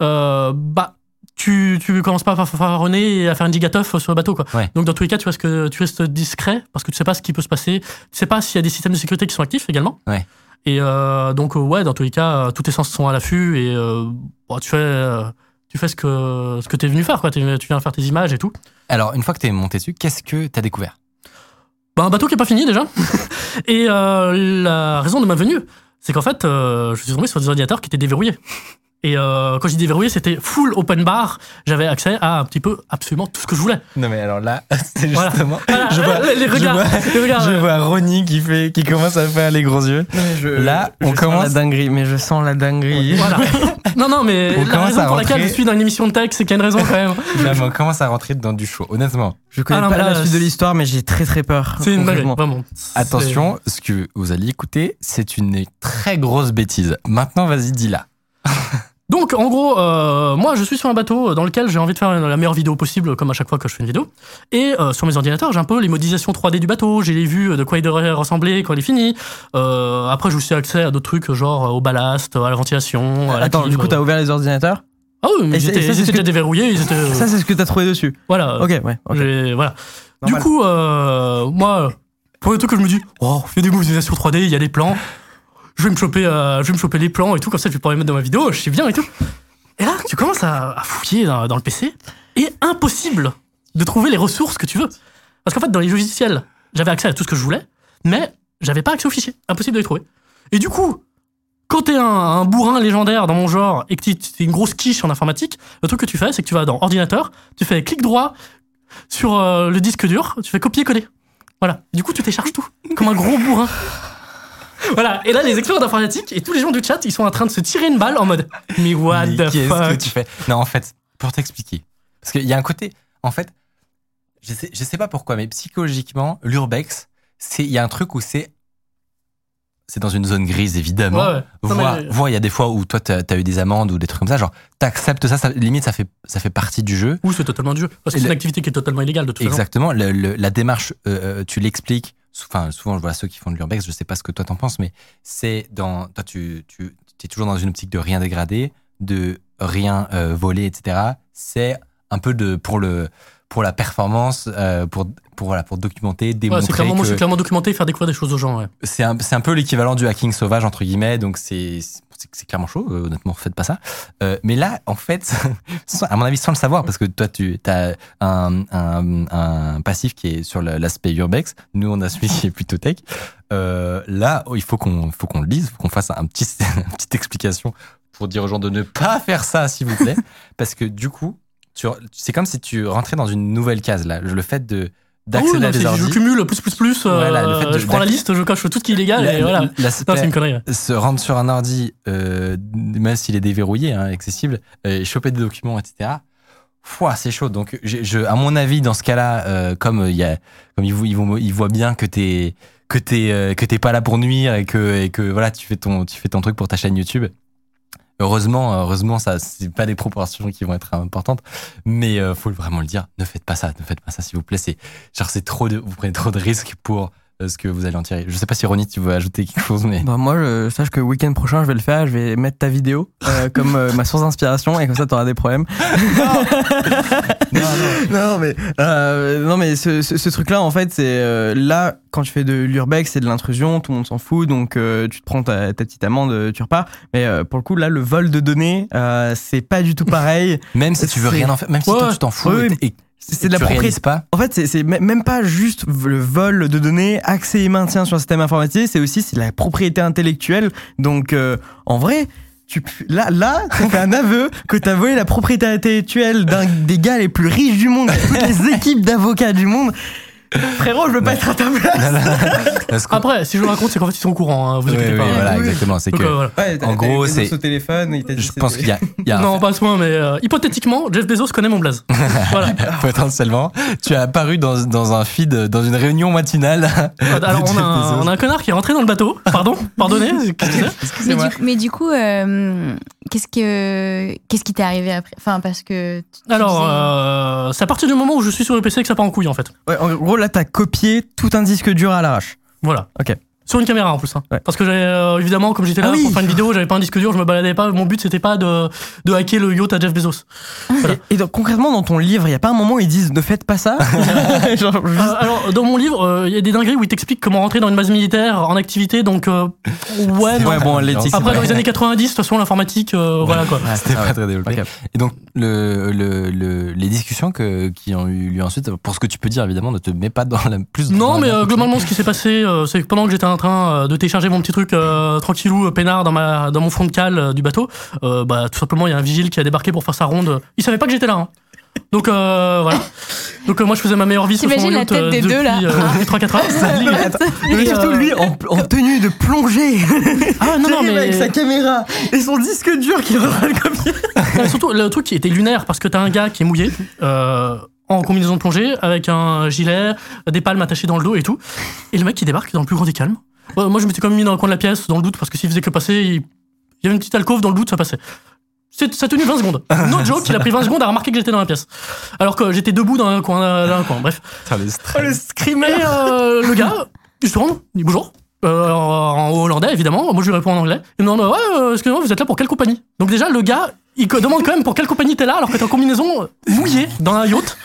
bah, tu, tu commences pas à fanfaronner et à faire une gigateuf sur le bateau, quoi. Ouais. Donc, dans tous les cas, tu, restes que, tu restes discret, parce que tu sais pas ce qui peut se passer, tu sais pas s'il y a des systèmes de sécurité qui sont actifs également. Ouais. Et euh, donc, euh, ouais, dans tous les cas, euh, tous tes sens sont à l'affût et bon, tu fais, tu fais ce que, ce que t'es venu faire, quoi. Tu viens faire tes images et tout. Alors, une fois que tu es monté dessus, qu'est-ce que tu as découvert? Bah, un bateau qui est pas fini déjà. (laughs) Et euh, la raison de ma venue, c'est qu'en fait, euh, je suis tombé sur des ordinateurs qui étaient déverrouillés. Et euh, quand dis déverrouillé, c'était full open bar. J'avais accès à un petit peu absolument tout ce que je voulais. Non, mais alors là, (laughs) c'est justement. (laughs) Voilà, Je vois- les, les je regards, vois- les regards, Je euh, vois Ronnie qui, fait, qui commence à faire les gros yeux. Là, on je commence- Sens la dinguerie, mais je sens la dinguerie. Voilà. (laughs) Non, non, mais On la commence raison à pour laquelle rentrer- je suis dans une émission de tech, c'est qu'il y a une raison quand même. Là, mais on commence à rentrer dans du show, honnêtement. Je connais Ah non, pas là, la suite de l'histoire, mais j'ai très très peur. C'est une dinguerie, concrètement. vraiment. Attention, ce que vous allez écouter, c'est une très grosse bêtise. Maintenant, vas-y, dis-la. Donc, en gros, euh, moi, je suis sur un bateau dans lequel j'ai envie de faire la meilleure vidéo possible, comme à chaque fois que je fais une vidéo. Et euh, sur mes ordinateurs, j'ai un peu les modélisations 3D du bateau, j'ai les vues de quoi il devrait ressembler quand il est fini. Euh, après, j'ai aussi accès à d'autres trucs, genre euh, au ballast, à la ventilation. À la Attends, du coup, t'as ouvert les ordinateurs Ah oui, mais Et ils c'est- étaient, ça, ils que- déverrouillés, ils étaient. Ça, c'est ce que t'as trouvé dessus. voilà. Ok, ouais. ok. J'ai- voilà. Normal. Du coup, euh, moi, pour le truc que je me dis, oh, il y a des modélisations 3D, il y a des plans. Je vais me choper, euh, je vais me choper les plans et tout, comme ça, je vais pouvoir les mettre dans ma vidéo, je sais bien et tout. Et là, tu commences à, fouiller dans, le PC, et impossible de trouver les ressources que tu veux. Parce qu'en fait, dans les logiciels, j'avais accès à tout ce que je voulais, mais j'avais pas accès aux fichiers. Impossible de les trouver. Et du coup, quand t'es un, un bourrin légendaire dans mon genre et que t'es t'es une grosse quiche en informatique, le truc que tu fais, c'est que tu vas dans ordinateur, tu fais clic droit sur euh, le disque dur, tu fais copier-coller. Voilà. Du coup, tu télécharges tout, comme un gros bourrin. (laughs) Voilà. Et là, les experts d'informatique et tous les gens du chat, ils sont en train de se tirer une balle en mode Mais what Mais the qu'est-ce que fuck? tu fais? Non, en fait, pour t'expliquer. Parce qu'il y a un côté, en fait, je sais, je sais pas pourquoi, mais psychologiquement, l'urbex, c'est, il y a un truc où c'est, c'est dans une zone grise, évidemment. Ouais, ouais. Mais- voire, il y a des fois où toi, t'as as eu des amendes ou des trucs comme ça, genre, t'acceptes ça, ça, limite, ça fait, ça fait partie du jeu. Ou c'est totalement du jeu. Parce que c'est une activité qui est totalement illégale de toute façon. Exactement. Le- le- la démarche, euh, euh, tu l'expliques. Souvent, je vois ceux qui font de l'urbex. Je sais pas ce que toi t'en penses, mais c'est dans. Toi, tu, tu es toujours dans une optique de rien dégrader, de rien euh, voler, etc. C'est un peu de pour le pour la performance, euh, pour pour voilà, pour documenter, Ouais, démontrer c'est clairement, moi, je que suis clairement documenté et faire découvrir des choses aux gens. Ouais. c'est un, un peu l'équivalent du hacking sauvage entre guillemets donc c'est clairement chaud euh, honnêtement faites pas ça Euh, mais là en fait (laughs) à mon avis sans le savoir parce que toi tu as un, un, un passif qui est sur l'aspect urbex nous on a celui qui est (laughs) plutôt tech Euh, là oh, il faut qu'on faut qu'on le dise faut qu'on fasse un petit (laughs) une petite explication pour dire aux gens de ne pas faire ça s'il vous plaît parce que du coup c'est comme si tu rentrais dans une nouvelle case là le fait de oui, d'accéder non, à des je cumule plus, plus, plus. euh, Voilà, le fait de- je prends la liste, je coche tout ce qui est illégal la- et voilà. c'est une connerie. se rendre sur un ordi, euh, même s'il est déverrouillé, hein, accessible, euh, choper des documents, etc. Fouah, c'est chaud. Donc, je, à mon avis, dans ce cas-là, euh, comme il y a, comme ils, vo- ils, vont- ils voient bien que t'es que t'es que t'es pas là pour nuire et que et que voilà, tu fais ton tu fais ton truc pour ta chaîne YouTube. Heureusement, heureusement, ça c'est pas des proportions qui vont être importantes, mais euh, faut vraiment le dire. Ne faites pas ça, ne faites pas ça, s'il vous plaît. C'est genre c'est trop de, vous prenez trop de risques pour euh, ce que vous allez en tirer. Je sais pas si Ronnie, tu veux ajouter quelque chose, mais Bah moi, je, sache que week-end prochain, je vais le faire. Je vais mettre ta vidéo euh, (laughs) comme euh, ma source d'inspiration et comme ça, t'auras des problèmes. (laughs) (laughs) non, mais euh, non, mais ce, ce, ce truc-là, en fait, c'est euh, là quand tu fais de l'urbex, c'est de l'intrusion, tout le monde s'en fout, donc euh, tu te prends ta, ta petite amende, euh, tu repars. Mais euh, pour le coup, là, le vol de données, euh, c'est pas du tout pareil. Même si tu veux rien en faire, même si Ouais, toi tu t'en fous et C'est de la propriété. pas. En fait, c'est- même pas juste le vol de données, accès et maintien sur un système informatique, c'est aussi c'est la propriété intellectuelle. Donc, euh, en vrai, tu, là, là, tu fait un aveu que t'as volé la propriété intellectuelle d'un des gars les plus riches du monde, de toutes les (laughs) équipes d'avocats du monde. Frérot, je veux pas être à ta place. Après, si je le raconte, c'est qu'en fait, ils sont au courant, hein, vous Oui, inquiétez oui, pas. voilà, exactement. C'est Donc, que euh, voilà. Ouais, t'as- En t'as gros, c'est- Bezos au téléphone, il t'a dit je pense qu'il y a, il y a un- Non, pas à ce point, mais euh, hypothétiquement, Jeff Bezos connaît mon blaze. (laughs) voilà. potentiellement, tu as apparu dans, dans un feed, dans une réunion matinale. Alors, (laughs) on a, un, Bezos. on a un connard qui est rentré dans le bateau. Pardon, pardonnez. (laughs) qu'est-ce que c'est Mais Excusez-moi. du, mais du coup, euh, qu'est-ce que qu'est-ce qui t'est arrivé après? Enfin, parce que. tu- tu Alors, disais- euh, c'est à partir du moment où je suis sur le PC que ça part en couille, en fait. Ouais, en gros, là, t'as copié tout un disque dur à l'arrache. Voilà. Ok. Sur une caméra en plus. hein. Ouais. Parce que j'avais, euh, évidemment, comme j'étais là Ah oui. pour faire une vidéo, j'avais pas un disque dur, je me baladais pas. Mon but, c'était pas de, de hacker le yacht à Jeff Bezos. Voilà. Et, et donc, concrètement, dans ton livre, il y a pas un moment où ils disent ne faites pas ça? (laughs) (laughs) Genre, juste- Euh, alors, dans mon livre, euh, il y a des dingueries où il t'explique comment rentrer dans une base militaire en activité. Donc, euh, ouais, non. Ouais, bon, l'éthique. Après, dans les années 90, de toute façon, l'informatique, euh, voilà quoi. Ah, C'était ah pas très développé. Et donc, le, le, le- les discussions que, qui ont eu lieu ensuite, pour ce que tu peux dire, évidemment, ne te mets pas dans la plus. Non, dans mais euh, globalement, ce qui s'est passé, euh, c'est que pendant que j'étais train euh, de télécharger mon petit truc euh, tranquillou, euh, peinard dans, ma, dans mon fond de cale euh, du bateau, euh, bah, tout simplement, il y a un vigile qui a débarqué pour faire sa ronde. Il savait pas que j'étais là. hein. Donc euh, voilà. Donc euh, moi, je faisais ma meilleure vie T'imagines la tête euh, des depuis, deux, là euh, depuis 3-4 heures. Mais Et, surtout lui en, en tenue de plongée. Ah non, non, J'arrive avec sa mais caméra et son disque dur qui de copier. Ouais, surtout le truc qui était lunaire parce que t'as un gars qui est mouillé. euh, en combinaison de plongée, avec un gilet, des palmes attachées dans le dos et tout. Et le mec qui débarque dans le plus grand des calmes. Ouais, moi, je m'étais quand même mis dans le coin de la pièce, dans le doute, parce que s'il faisait que passer, il... il y avait une petite alcôve dans le doute, ça passait. Ça a tenu 20 secondes. (laughs) No joke, il a pris 20 secondes à remarquer que j'étais dans la pièce. Alors que j'étais debout dans un coin. Dans un coin. Bref. Putain, le screamer. Euh, le gars, il se tourne, il dit bonjour. Euh, en en hollandais, évidemment. Moi, je lui réponds en anglais. Il me demande Ouais, euh, excusez-moi, vous êtes là pour quelle compagnie? Donc, déjà, le gars, il demande quand même pour quelle compagnie t'es là, alors que t'es en combinaison euh, mouillée dans un yacht.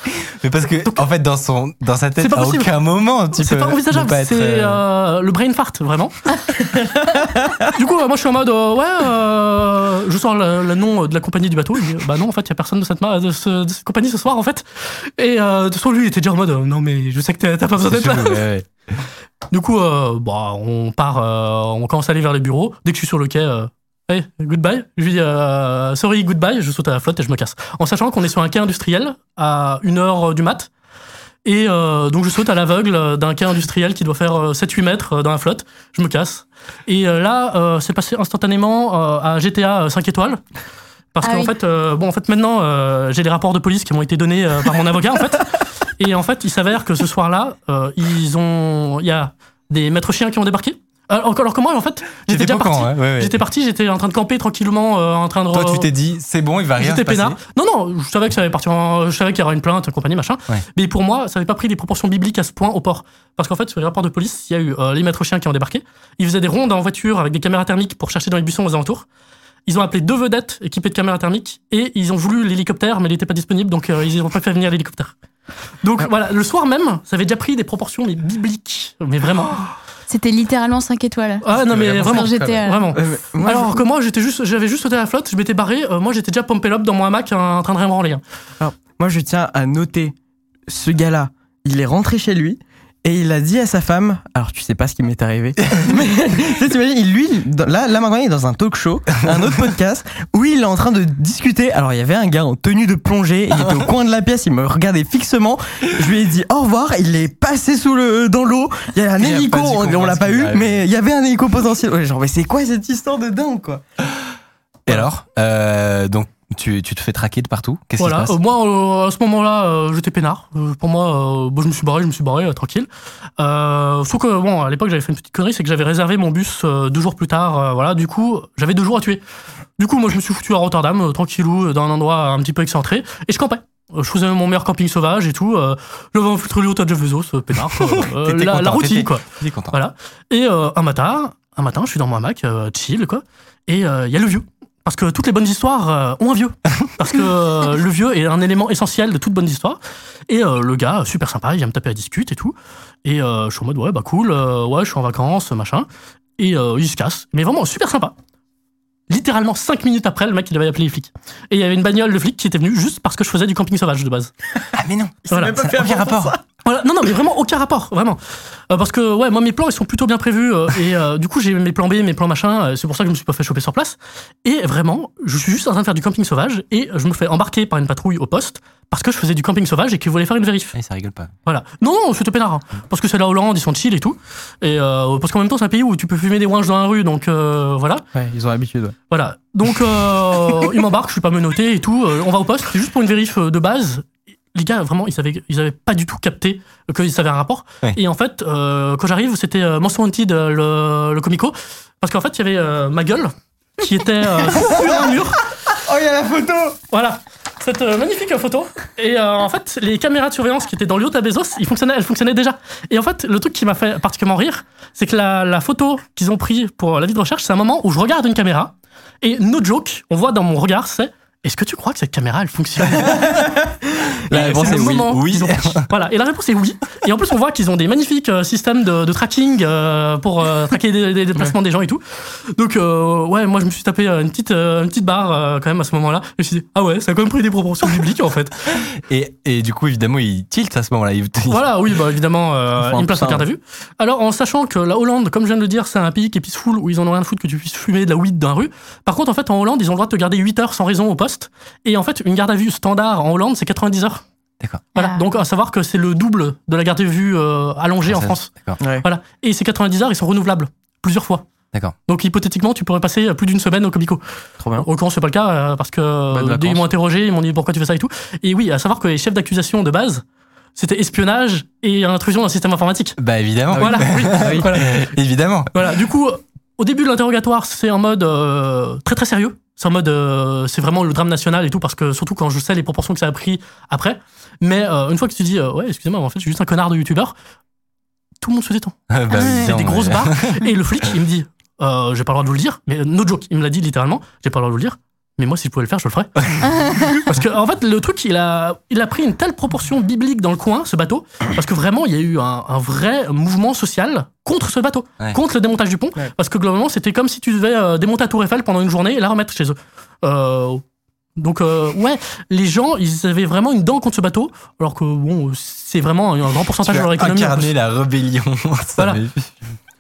Mais parce que, en fait, dans, son, dans sa tête, pas à possible. aucun moment, tu C'est pas envisageable, c'est euh, euh, le brain fart, vraiment. (laughs) du coup, moi je suis en mode, euh, ouais, euh, je sors le, le nom de la compagnie du bateau. Il dit, bah non, en fait, il y a personne de cette, ma- de, ce- de cette compagnie ce soir, en fait. Et de toute façon, lui, il était déjà en mode, non, mais je sais que t'as pas besoin d'être là. ouais, ouais. Du coup, bah, on part, on commence à aller vers les bureaux. Dès que je suis sur le quai, euh, hey, goodbye. Je lui dis euh, sorry, goodbye. Je saute à la flotte et je me casse. En sachant qu'on est sur un quai industriel à 1h du mat. Et euh, donc je saute à l'aveugle d'un quai industriel qui doit faire euh, 7-8 mètres euh, dans la flotte. Je me casse. Et euh, là, euh, c'est passé instantanément euh, à GTA 5 étoiles. Parce Ah qu'en oui. fait, euh, bon, en fait, maintenant, euh, j'ai les rapports de police qui m'ont été donnés euh, par mon avocat, en fait. Et en fait, il s'avère que ce soir-là, euh, ils ont, il y a des maîtres chiens qui ont débarqué. Alors, alors que moi, en fait, j'étais déjà parti. ouais, ouais. J'étais parti, j'étais en train de camper tranquillement, euh, en train de. Toi, tu t'es dit, c'est bon, il va rien J'étais peinard. Non, non, je savais que ça allait partir en- je savais qu'il y aurait une plainte, compagnie, machin. Ouais. Mais pour moi, ça n'avait pas pris des proportions bibliques à ce point au port. Parce qu'en fait, sur les rapports de police, il y a eu euh, les maîtres chiens qui ont débarqué. Ils faisaient des rondes en voiture avec des caméras thermiques pour chercher dans les buissons aux alentours. Ils ont appelé deux vedettes équipées de caméras thermiques et ils ont voulu l'hélicoptère, mais il n'était pas disponible, donc euh, ils n'ont pas fait venir l'hélicoptère. Donc voilà, le soir même, ça avait déjà pris des proportions mais bibliques, mais vraiment. C'était littéralement 5 étoiles. Ah non mais vraiment vraiment. Euh, Alors je- que moi, j'étais juste, j'avais juste sauté à la flotte, je m'étais barré, euh, moi j'étais déjà pompé l'op dans mon hamac en train de rien branler. hein. Moi, je tiens à noter ce gars-là. Il est rentré chez lui et il a dit à sa femme. Alors, tu sais pas ce qui m'est arrivé. (laughs) mais tu sais, t'imagines, lui, là, là maintenant, il est dans un talk show, un autre podcast, où il est en train de discuter. Alors, il y avait un gars en tenue de plongée. Il était au coin de la pièce. Il me regardait fixement. Je lui ai dit au revoir. Il est passé sous le, dans l'eau. Il y a un Il hélico. On, on l'a pas eu, mais il y avait un hélico potentiel. Ouais, genre, mais c'est quoi cette histoire de dingue, quoi? Et alors, euh, donc, tu, tu te fais traquer de partout? Qu'est-ce Voilà, qui se euh, passe? moi euh, à ce moment-là, euh, j'étais peinard. Euh, pour moi, euh, bon, je me suis barré, je me suis barré, euh, tranquille. Euh, sauf que bon, à l'époque, j'avais fait une petite connerie, c'est que j'avais réservé mon bus euh, deux jours plus tard. euh, voilà, du coup, j'avais deux jours à tuer. Du coup, moi, je me suis foutu à Rotterdam, euh, tranquillou, euh, dans un endroit un petit peu excentré, et je campais. Euh, Je faisais mon meilleur camping sauvage et tout. Euh, J'avais infiltré le haut de Bezos, euh, peinard. quoi. (laughs) Euh, T'étais la, la routine, quoi. Content. Voilà. Et euh, un matin, un matin, je suis dans mon hamac, euh, chill, quoi. Et il y a le vieux. Parce que toutes les bonnes histoires euh, ont un vieux. (laughs) Parce que euh, le vieux est un élément essentiel de toute bonne histoire. Et euh, le gars, super sympa, il vient me taper à discute et tout. Et euh, je suis en mode, ouais, bah cool, euh, ouais, je suis en vacances, machin. Et euh, il se casse. Mais vraiment, super sympa. Littéralement, cinq minutes après, le mec, il avait appelé les flics. Et il y avait une bagnole de flics qui était venue juste parce que je faisais du camping sauvage de base. Ah, mais non, Voilà. même pas ça fait n'a aucun rapport. Voilà, non, non, mais vraiment aucun rapport, vraiment. Euh, parce que, ouais, moi, mes plans, ils sont plutôt bien prévus. euh, et euh, du coup, j'ai mes plans B, mes plans machin. euh, c'est pour ça que je me suis pas fait choper sur place. Et vraiment, je suis juste en train de faire du camping sauvage et je me fais embarquer par une patrouille au poste parce que je faisais du camping sauvage et qu'ils voulaient faire une vérif. Eh, ça rigole pas. Voilà. Non, non, c'était peinard. hein. Parce que c'est la Hollande, ils sont chill et tout. Et euh, parce qu'en même temps, c'est un pays où tu peux fumer des ouinges dans la rue, donc euh, voilà. Ouais, ils ont l'habitude. ouais. Voilà. Donc, euh, (laughs) il m'embarque, je suis pas menotté et tout. euh, on va au poste, c'est juste pour une vérif de base. Les gars, vraiment, ils avaient, ils avaient pas du tout capté qu'ils avaient un rapport. Ouais. Et en fait, euh, quand j'arrive, c'était euh, Most Wanted, euh, le, le comico. Parce qu'en fait, il y avait euh, ma gueule qui était (laughs) sur un mur. Oh, il y a la photo Voilà. Cette magnifique photo. Et euh, en fait, les caméras de surveillance qui étaient dans le à Bezos, ils fonctionnaient, elles fonctionnaient déjà. Et en fait, le truc qui m'a fait particulièrement rire, c'est que la, la photo qu'ils ont pris pour la vie de recherche, c'est un moment où je regarde une caméra et no joke, on voit dans mon regard, c'est est-ce que tu crois que cette caméra, elle fonctionne? (laughs) La Et réponse est oui. (laughs) Voilà. Et la réponse est oui. Et en plus, on voit qu'ils ont des magnifiques euh, systèmes de, de tracking euh, pour euh, traquer des, des déplacements des gens et tout. Donc, euh, ouais, moi, je me suis tapé une petite, une petite barre quand même à ce moment-là. Et je me suis dit, ah ouais, ça a quand même pris des proportions bibliques en fait. (laughs) Et, et du coup, évidemment, il tilt à ce moment-là. Il- Voilà, oui, bah évidemment, Ils font un une place en garde à vue. Alors, en sachant que la Hollande, comme je viens de le dire, c'est un pays qui est peaceful où ils en ont rien à foutre que tu puisses fumer de la weed dans la rue. Par contre, en fait, en Hollande, ils ont le droit de te garder 8 heures sans raison au poste. Et en fait, une garde à vue standard en Hollande, c'est 90 heures. D'accord. Voilà. Ah. Donc, à savoir que c'est le double de la garde à vue euh, allongée en Ça, France. D'accord. Ouais. Voilà. Et ces 90 heures, ils sont renouvelables plusieurs fois. D'accord. Donc, hypothétiquement, tu pourrais passer plus d'une semaine au Comico. Trop bien. En l'occurrence, c'est pas le cas euh, parce que euh, dès ils m'ont interrogé, ils m'ont dit pourquoi tu fais ça et tout. Et oui, à savoir que les chefs d'accusation de base, c'était espionnage et intrusion dans un système informatique. Bah, évidemment. Voilà, (laughs) oui. oui. voilà. Évidemment. Voilà. Du coup, au début de l'interrogatoire, c'est en mode euh, très très sérieux. C'est en mode, euh, c'est vraiment le drame national et tout, parce que surtout quand je sais les proportions que ça a pris après. Mais euh, une fois que tu dis, euh, ouais, excusez-moi, mais en fait, je suis juste un connard de youtubeur, tout le monde se détend. (laughs) Bah. C'est évidemment, des grosses barres. (laughs) Et le flic, il me dit, euh, j'ai pas le droit de vous le dire, mais no joke, il me l'a dit littéralement, j'ai pas le droit de vous le dire. Mais moi, si je pouvais le faire, je le ferais. (laughs) parce que, en fait, le truc, il a, il a pris une telle proportion biblique dans le coin, ce bateau, parce que vraiment, il y a eu un, un vrai mouvement social contre ce bateau, Ouais. contre le démontage du pont. Ouais. Parce que globalement, c'était comme si tu devais euh, démonter la Tour Eiffel pendant une journée et la remettre chez eux. Euh, Donc euh, ouais, les gens, ils avaient vraiment une dent contre ce bateau, alors que bon, c'est vraiment un grand pourcentage de leur économie. plus. la rébellion. (laughs) Voilà.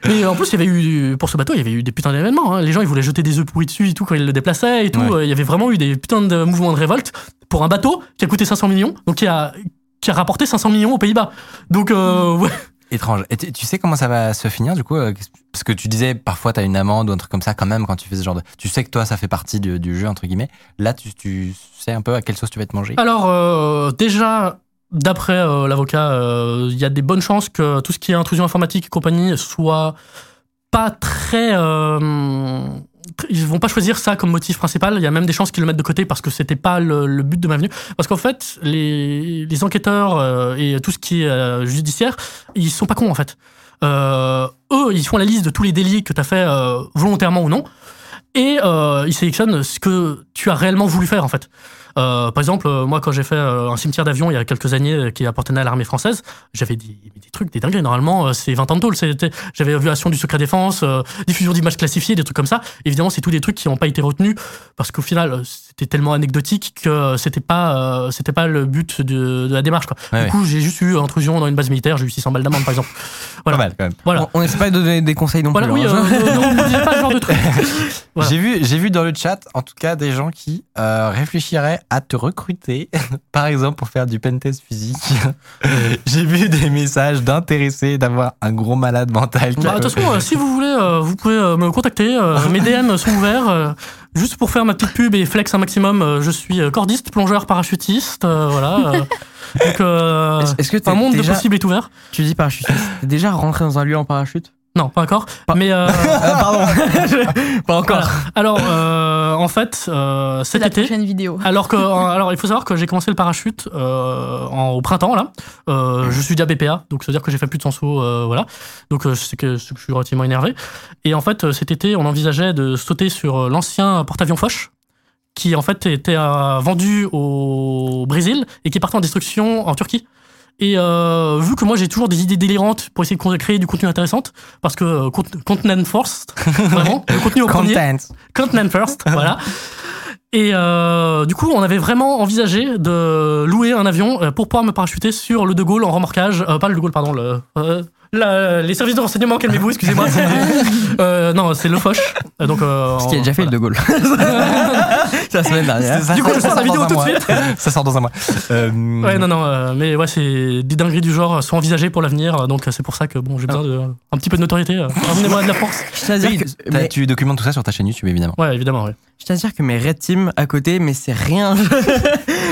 Mais en plus, il y avait eu pour ce bateau, il y avait eu des putains d'événements. hein. Les gens, ils voulaient jeter des œufs pourris dessus et tout quand ils le déplaçaient et tout. Ouais. Euh, Il y avait vraiment eu des putains de mouvements de révolte pour un bateau qui a coûté 500 millions, donc qui a qui a rapporté 500 millions aux Pays-Bas. Donc euh, (laughs) ouais. Étrange. Et tu sais comment ça va se finir du coup euh, Parce que tu disais parfois tu as une amende ou un truc comme ça quand même quand tu fais ce genre de. Tu sais que toi ça fait partie du, du jeu entre guillemets. Là tu, tu sais un peu à quelle sauce tu vas te manger. Alors euh, déjà. D'après euh, l'avocat, euh, il y a des bonnes chances que tout ce qui est intrusion informatique et compagnie soit pas très. euh, ils vont pas choisir ça comme motif principal. Il y a même des chances qu'ils le mettent de côté parce que c'était pas le, but de ma venue. Parce qu'en fait, les, enquêteurs et tout ce qui est judiciaire, ils sont pas cons en fait. Eux, ils font la liste de tous les délits que tu as fait volontairement ou non. Et euh, ils sélectionnent ce que tu as réellement voulu faire en fait. Euh, par exemple, euh, moi, quand j'ai fait euh, un cimetière d'avion il y a quelques années euh, qui appartenait à l'armée française, j'avais des, des trucs, des dingueries. Normalement, c'est 20 ans de tôle. J'avais violation du secret défense, diffusion d'images classifiées, des trucs comme ça. Évidemment, c'est tous des trucs qui n'ont pas été retenus parce qu'au final, c'était tellement anecdotique que euh, c'était pas, euh, c'était pas le but de, de la démarche. Quoi. Ouais, du ouais. coup, j'ai juste eu intrusion dans une base militaire, j'ai eu 600 balles d'amende, par exemple. (laughs) Pas Voilà. mal quand même. Voilà. On n'essaie pas de donner des conseils non Voilà, plus. oui, hein. euh, disais pas ce genre de truc. (laughs) Voilà. J'ai vu, j'ai vu dans le chat, en tout cas, des gens qui euh, réfléchiraient à te recruter, (laughs) par exemple pour faire du pentest physique. j'ai vu des messages d'intéressés d'avoir un gros malade mental. Bah, a- de toute façon, euh, si vous voulez, euh, vous pouvez euh, me contacter. euh, mes DM sont ouverts. Juste pour faire ma petite pub et flex un maximum, euh, je suis euh, cordiste, plongeur, parachutiste. euh, voilà. donc, euh, Est-ce- que t'es un monde déjà, de possibles est ouvert. tu dis parachutiste, t'es déjà rentré dans un lieu en parachute? Non, pas encore. Pas- Mais euh, Ah, (laughs) Pardon, (laughs) pas encore. voilà. Alors, euh, en fait, euh, cet la été. prochaine vidéo. Alors que, alors il faut savoir que j'ai commencé le parachute euh, en- au printemps là. Euh, je suis déjà BPA, donc ça veut dire que j'ai fait plus de 100 sauts, euh, voilà. Donc euh, c'est que, je suis relativement énervé. Et en fait, euh, cet été, on envisageait de sauter sur euh, l'ancien porte-avions Foch, qui en fait était euh, vendu au Brésil et qui est parti en destruction en Turquie. Et euh, vu que moi j'ai toujours des idées délirantes pour essayer de créer du contenu intéressant, parce que euh, cont- content first, (laughs) vraiment, le contenu au premier. Content. First, (laughs) voilà. Et euh, du coup, on avait vraiment envisagé de louer un avion euh, pour pouvoir me parachuter sur le De Gaulle en remorquage. Euh, pas le De Gaulle, pardon, le, euh, la- les services de renseignement, calmez-vous, excusez-moi. (laughs) euh, non, c'est le Foch. Euh, Donc, euh, Ce qui a déjà fait le De Gaulle. (laughs) C'est la semaine dernière. Ça Du coup, je sort sors la vidéo dans un tout de mois. suite. (laughs) Ça sort dans un mois. Euh, Ouais, non, non, euh, mais ouais, c'est des dingueries du genre sont envisagées pour l'avenir, donc euh, c'est pour ça que bon, j'ai besoin de un petit peu de notoriété. euh. Ramenez-moi de la force. Je à dire que, mais- Tu documentes tout ça sur ta chaîne YouTube évidemment. Ouais, évidemment, ouais. je tiens à dire que mes Red Team à côté, mais c'est rien.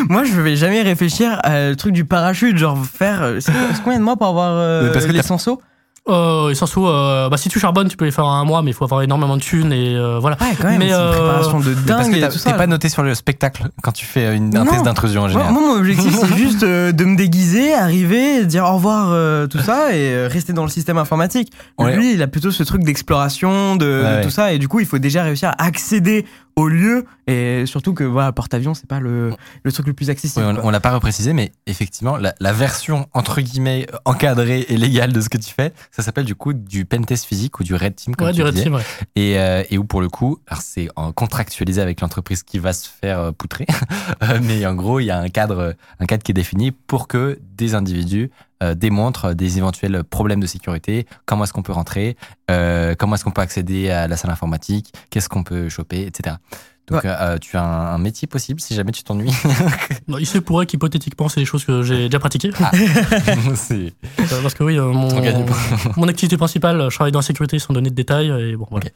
Moi, je vais jamais réfléchir à le truc du parachute, genre faire. euh, C'est combien de mois pour avoir euh, parce que les t'as- 100 sauts Euh, et sans sous, euh, bah, si tu charbonnes, tu peux les faire en un mois, mais il faut avoir énormément de thunes et euh, voilà. Ouais, quand même. Mais, c'est une euh, préparation de Mais Parce dingue que et t'as- tout ça. t'es pas noté sur le spectacle quand tu fais une, un Non. test d'intrusion en Moi, général. moi, mon objectif, c'est (laughs) juste euh, de me déguiser, arriver, dire au revoir, euh, tout ça, et euh, rester dans le système informatique. Ouais. Lui, il a plutôt ce truc d'exploration, de, de Ouais, ouais. tout ça, et du coup, il faut déjà réussir à accéder au lieu, et surtout que voilà, porte-avions, c'est pas le, le truc le plus accessible. Oui, on, on l'a pas reprécisé, mais effectivement, la, la version entre guillemets euh, encadrée et légale de ce que tu fais, ça s'appelle du coup du pentest physique ou du red team, comme Ouais, tu du Red disais. Team, ouais. Et, euh, et où pour le coup, alors c'est en contractualisé avec l'entreprise qui va se faire euh, poutrer, (laughs) Euh, mais en gros, il y a un cadre, un cadre qui est défini pour que des individus euh, démontrent des éventuels problèmes de sécurité, comment est-ce qu'on peut rentrer, euh, comment est-ce qu'on peut accéder à la salle informatique, qu'est-ce qu'on peut choper, etc. Donc, Ouais. euh, tu as un, un métier possible si jamais tu t'ennuies. (laughs) Il se pourrait qu'hypothétiquement, c'est des choses que j'ai déjà pratiquées. (laughs) (laughs) Euh, Parce que oui, euh, mon, activité principale, je travaille dans la sécurité sans donner de détails. Et bon, voilà.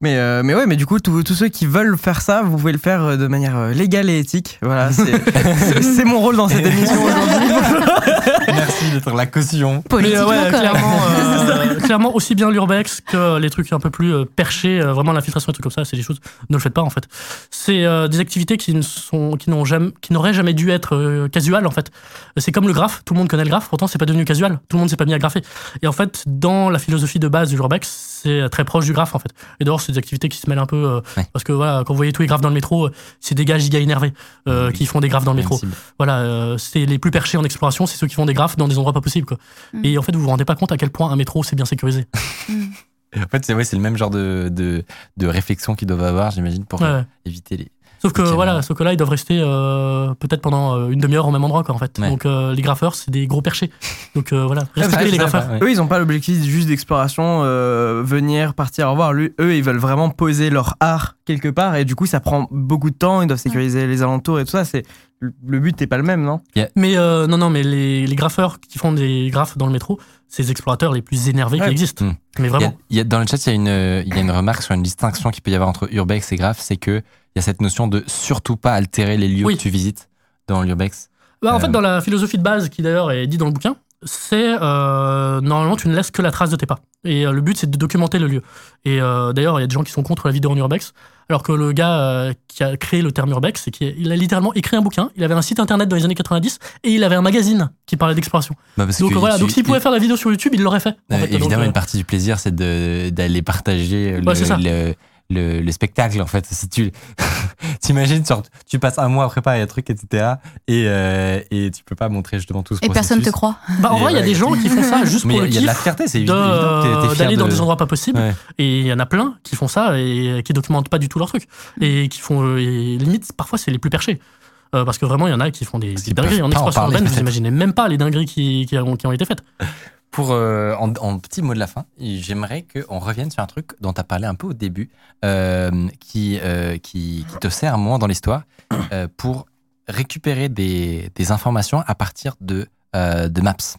Mais, euh, mais ouais, mais du coup, tous ceux qui veulent faire ça, vous pouvez le faire euh, de manière euh, légale et éthique. Voilà, (laughs) c'est mon rôle dans cette émission (laughs) aujourd'hui. Merci d'être la caution. Politiquement ouais, clairement, euh, (laughs) clairement, aussi bien l'urbex que les trucs un peu plus euh, perchés, euh, vraiment l'infiltration et trucs comme ça, c'est des choses, ne le faites pas en fait. C'est euh, des activités qui ne sont, qui n'ont jamais, qui n'auraient jamais dû être euh, casuales en fait. C'est comme le graphe, tout le monde connaît le graphe, pourtant c'est pas devenu casual, tout le monde s'est pas mis à grapher. Et en fait, dans la philosophie de base du l'urbex, c'est très proche du graphe en fait. Et d'ailleurs, c'est des activités qui se mêlent un peu, euh, Ouais. parce que voilà, quand vous voyez tous les graphes dans le métro, c'est des gars giga énervés euh, Oui. qui font des graphes dans le métro. Voilà, euh, c'est les plus perchés en exploration, c'est ceux qui font des graphes dans des endroits pas possibles. Quoi. Mm. Et en fait, vous vous rendez pas compte à quel point un métro c'est bien sécurisé. (laughs) En fait, c'est ouais, le même genre de, de, de réflexion qu'ils doivent avoir, j'imagine, pour Ouais. euh, éviter les. Sauf que voilà, sauf que là, ils doivent rester euh, peut-être pendant euh, une demi-heure au même endroit, quoi, en fait. Ouais. Donc euh, les graffeurs, c'est des gros perchés. Donc euh, voilà, respectez les ça, graffeurs. ouais. Eux, ils ont pas l'objectif juste d'exploration, euh, venir, partir, au revoir. Lui- eux, ils veulent vraiment poser leur art quelque part et du coup, ça prend beaucoup de temps. Ils doivent sécuriser les alentours et tout ça. C'est le but n'est pas le même, non? Mais euh, non, non, mais les, les graffeurs qui font des graphes dans le métro, c'est les explorateurs les plus énervés Ouais. qui existent. Mm. Mais Il y a- vraiment. il y a- dans le chat, il y, a une, il y a une remarque sur une distinction qu'il peut y avoir entre urbex et graph, c'est que il y a cette notion de surtout pas altérer les lieux Oui. que tu visites dans l'urbex. Bah, en Euh. fait, dans la philosophie de base, qui d'ailleurs est dit dans le bouquin, c'est euh, normalement tu ne laisses que la trace de tes pas. Et euh, le but c'est de documenter le lieu. Et euh, d'ailleurs, il y a des gens qui sont contre la vidéo en urbex, alors que le gars euh, qui a créé le terme urbex, c'est qu'il a littéralement écrit un bouquin. Il avait un site internet dans les années 90 et il avait un magazine qui parlait d'exploration. Bah, Donc voilà, donc s'il pouvait faire la vidéo sur YouTube, il l'aurait fait. en Euh, fait. Donc, évidemment, euh, une partie du plaisir, c'est d'aller partager Ouais, le, le- le spectacle, en fait. Si tu (laughs) t'imagines, tu passes un mois à préparer un truc, etc. Et, euh, et tu peux pas montrer justement tout ce Et personne te croit. bah, en Et vrai, il y a des gens qui font ça juste Mais pour le il y a de la fierté, c'est de- évident. d'aller dans de- des endroits pas possibles Ouais. et il y en a plein qui font ça et qui documentent pas du tout leur truc et qui font euh, et limite parfois c'est les plus perchés Euh, parce que vraiment il y en a qui font des, des dingueries en parler, urbaine vous imaginez même pas les dingueries qui, qui, ont, qui ont été faites (laughs) Pour, euh, en, en petit mot de la fin, j'aimerais qu'on revienne sur un truc dont tu as parlé un peu au début, euh, qui, euh, qui, qui te sert moins dans l'histoire, pour récupérer des, informations à partir de, de Maps.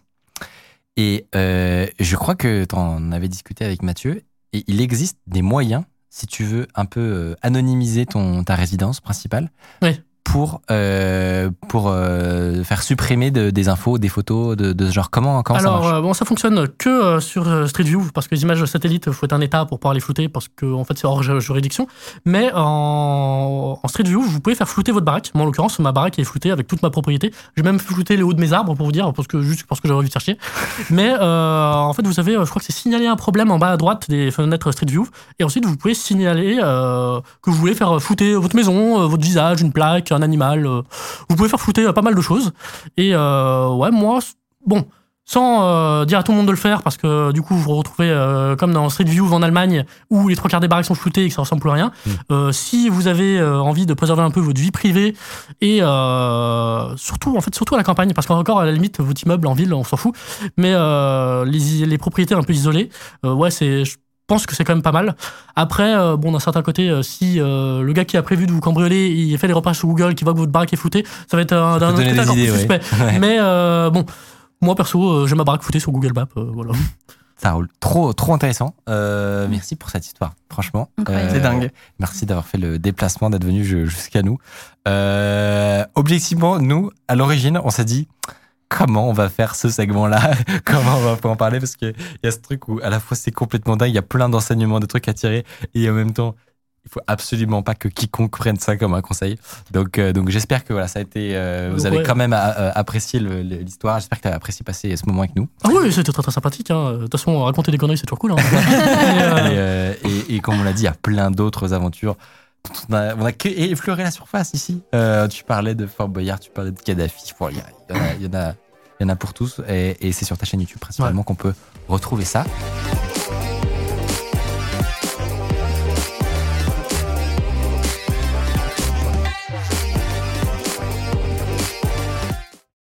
Et je crois que tu en avais discuté avec Mathieu, et il existe des moyens, si tu veux un peu anonymiser ton, ta résidence principale, Oui. Pour, euh, pour euh, faire supprimer de- des infos, des photos de, de ce genre. Comment, comment alors ça marche euh, bon ça fonctionne que euh, sur Street View parce que les images satellites faut être un état pour pouvoir les flouter parce que en fait c'est hors ju- juridiction. Mais en, en Street View vous pouvez faire flouter votre baraque. Moi en l'occurrence ma baraque est floutée avec toute ma propriété. J'ai même flouté les hauts de mes arbres pour vous dire parce que juste parce que j'avais envie de faire chier. (laughs) Mais en fait vous savez je crois que c'est signaler un problème en bas à droite des fenêtres Street View. Et ensuite vous pouvez signaler que vous voulez faire flouter votre maison votre visage une plaque un animal euh, vous pouvez faire flouter euh, pas mal de choses et euh, ouais moi bon sans euh, dire à tout le monde de le faire parce que du coup vous vous retrouvez euh, comme dans Street View en Allemagne où les trois quarts des baraques sont floutées et que ça ressemble plus à rien. Mm. Euh, si vous avez envie de préserver un peu votre vie privée et surtout en fait surtout à la campagne parce qu'encore à la limite votre immeuble en ville on s'en fout mais les, les propriétés un peu isolées ouais c'est pense que c'est quand même pas mal. Après, euh, bon, d'un certain côté, euh, si euh, le gars qui a prévu de vous cambrioler, il fait les repères sur Google, qui voit que votre baraque est floutée, ça va être un, d'un autre côté des encore plus ouais. suspect. (laughs) Ouais. Mais euh, bon, moi perso, euh, j'ai ma baraque foutée sur Google Maps, euh, voilà. Ça roule. Trop, trop intéressant. Euh, merci pour cette histoire, franchement. C'est dingue. Merci d'avoir fait le déplacement, d'être venu ju- jusqu'à nous. Euh, objectivement, nous, à l'origine, on s'est dit comment on va faire ce segment-là, (laughs) comment on va pouvoir en parler, parce qu'il y a ce truc où à la fois c'est complètement dingue, il y a plein d'enseignements, de trucs à tirer, et en même temps, il faut absolument pas que quiconque prenne ça comme un conseil. Donc, euh, donc j'espère que voilà, ça a été, euh, vous avez Ouais. quand même euh, apprécié l'histoire. J'espère que tu as apprécié passer ce moment avec nous. Ah oui, c'était très très sympathique. hein. De toute façon, raconter des conneries, c'est toujours cool. hein. (laughs) Et, euh, Et, et- et comme on l'a dit, il y a plein d'autres aventures. On a, on a que effleuré la surface ici. Euh, tu parlais de Fort Boyard, tu parlais de Kadhafi. Il y, en a- y en pour tous. Et, et c'est sur ta chaîne YouTube principalement qu'on peut retrouver ça.